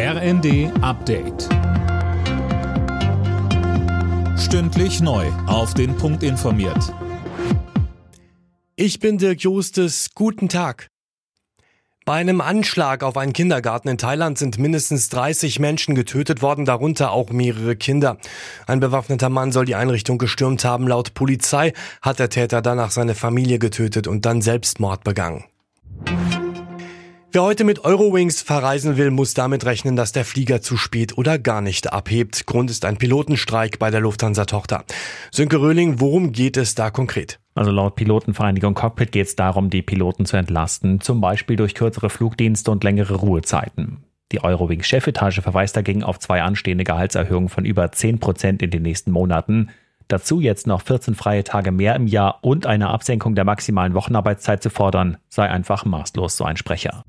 RND Update. Stündlich neu. Auf den Punkt informiert. Ich bin Dirk Jostes. Guten Tag. Bei einem Anschlag auf einen Kindergarten in Thailand sind mindestens 30 Menschen getötet worden, darunter auch mehrere Kinder. Ein bewaffneter Mann soll die Einrichtung gestürmt haben. Laut Polizei hat der Täter danach seine Familie getötet und dann Selbstmord begangen. Wer heute mit Eurowings verreisen will, muss damit rechnen, dass der Flieger zu spät oder gar nicht abhebt. Grund ist ein Pilotenstreik bei der Lufthansa-Tochter. Sönke Röhling, worum geht es da konkret? Also laut Pilotenvereinigung Cockpit geht es darum, die Piloten zu entlasten, zum Beispiel durch kürzere Flugdienste und längere Ruhezeiten. Die Eurowings-Chefetage verweist dagegen auf zwei anstehende Gehaltserhöhungen von über 10 Prozent in den nächsten Monaten. Dazu jetzt noch 14 freie Tage mehr im Jahr und eine Absenkung der maximalen Wochenarbeitszeit zu fordern, sei einfach maßlos, so ein Sprecher.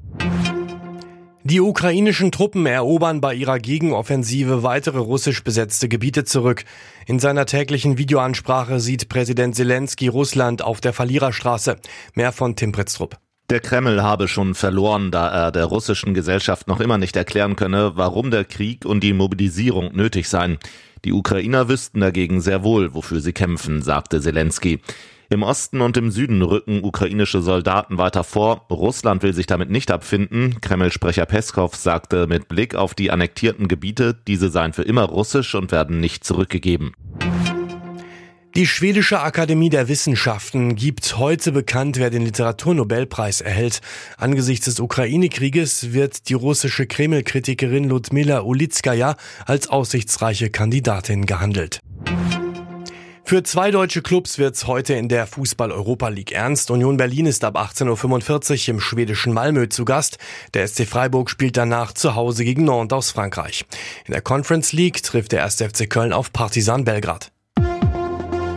Die ukrainischen Truppen erobern bei ihrer Gegenoffensive weitere russisch besetzte Gebiete zurück. In seiner täglichen Videoansprache sieht Präsident Zelensky Russland auf der Verliererstraße. Mehr von Tim Pritztrup. Der Kreml habe schon verloren, da er der russischen Gesellschaft noch immer nicht erklären könne, warum der Krieg und die Mobilisierung nötig seien. Die Ukrainer wüssten dagegen sehr wohl, wofür sie kämpfen, sagte Zelensky. Im Osten und im Süden rücken ukrainische Soldaten weiter vor. Russland will sich damit nicht abfinden. Kreml-Sprecher Peskov sagte mit Blick auf die annektierten Gebiete, diese seien für immer russisch und werden nicht zurückgegeben. Die Schwedische Akademie der Wissenschaften gibt heute bekannt, wer den Literaturnobelpreis erhält. Angesichts des Ukraine-Krieges wird die russische Kreml-Kritikerin Ludmila Ulitskaya als aussichtsreiche Kandidatin gehandelt. Für zwei deutsche Clubs wird's heute in der Fußball-Europa League ernst. Union Berlin ist ab 18.45 Uhr im schwedischen Malmö zu Gast. Der SC Freiburg spielt danach zu Hause gegen Nantes aus Frankreich. In der Conference League trifft der 1. FC Köln auf Partisan Belgrad.